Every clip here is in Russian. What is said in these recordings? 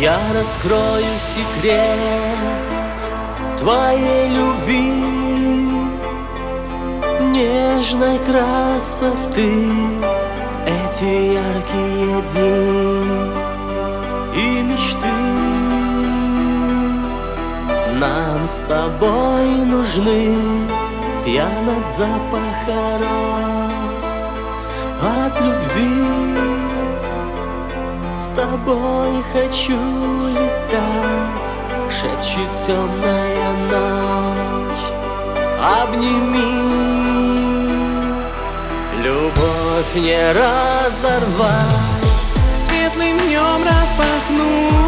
Я раскрою секрет твоей любви. Нежной красоты Эти яркие дни и мечты. Нам с тобой нужны Пьянат запаха роз от любви С тобой хочу летать Шепчет темная ночь. Обними. Любовь не разорвать Светлым днем распахнуть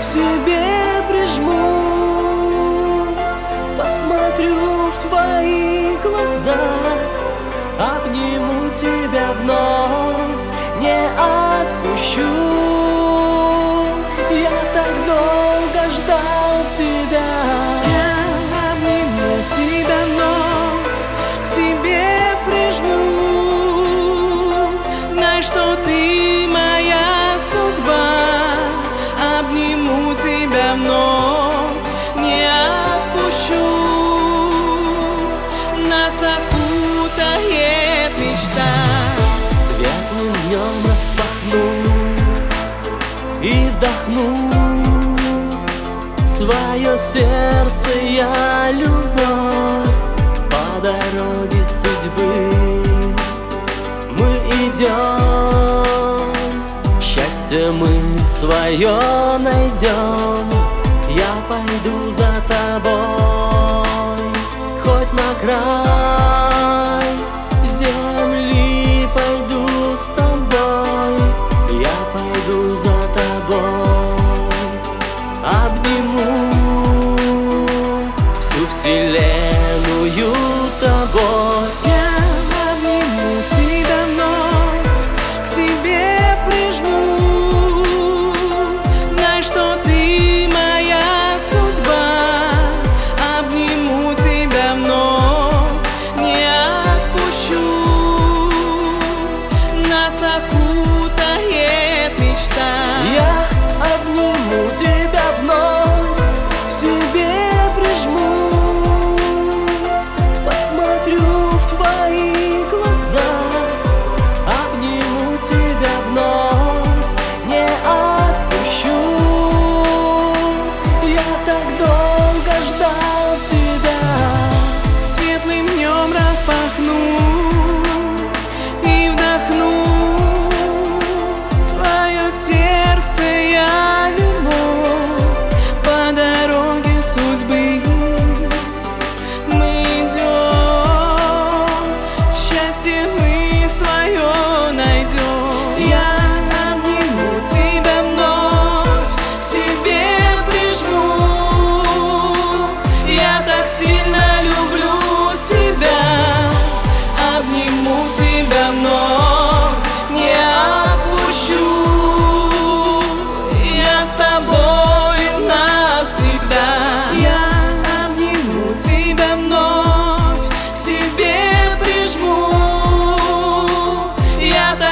себе прижму. Посмотрю в твои глаза Обниму тебя вновь, вдохну Свое сердце я любовь По дороге судьбы. Мы идем Счастье мы свое найдем Я пойду за тобой Хоть на край.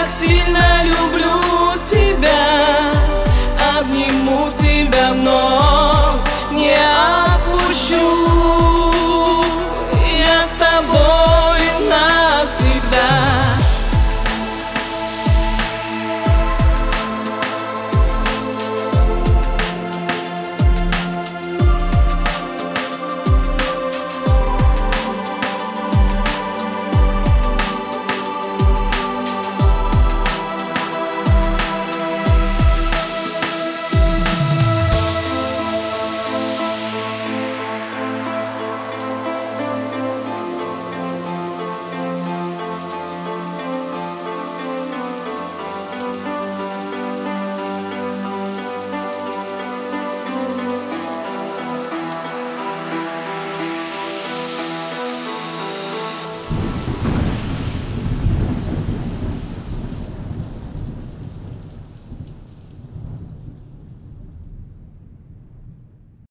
так сильно люблю.